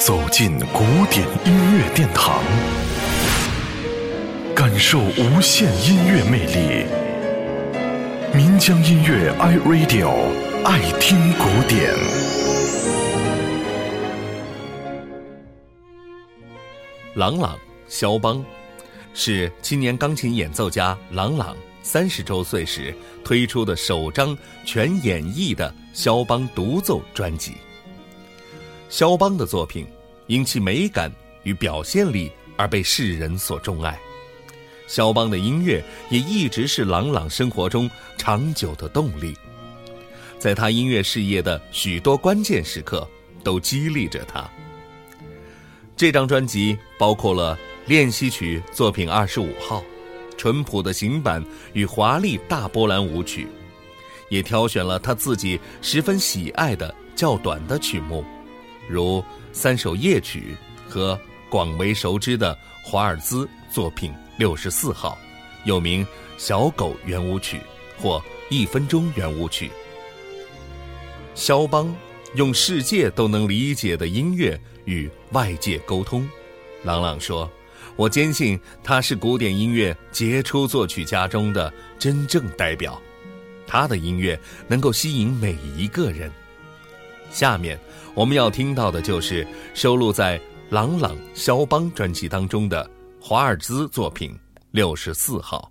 走进古典音乐殿堂，感受无限音乐魅力。民江音乐 iRadio 爱听古典。郎朗，肖邦，是青年钢琴演奏家郎朗三十周岁时推出的首张全演绎的肖邦独奏专辑。肖邦的作品因其美感与表现力而被世人所钟爱，肖邦的音乐也一直是朗朗生活中长久的动力，在他音乐事业的许多关键时刻都激励着他。这张专辑包括了练习曲作品二十五号、淳朴的行板与华丽大波兰舞曲，也挑选了他自己十分喜爱的较短的曲目。如三首夜曲和广为熟知的华尔兹作品六十四号，又名《小狗圆舞曲》或一分钟圆舞曲。肖邦用世界都能理解的音乐与外界沟通。朗朗说：“我坚信他是古典音乐杰出作曲家中的真正代表，他的音乐能够吸引每一个人。”下面我们要听到的就是收录在《朗朗肖邦》专辑当中的华尔兹作品六十四号。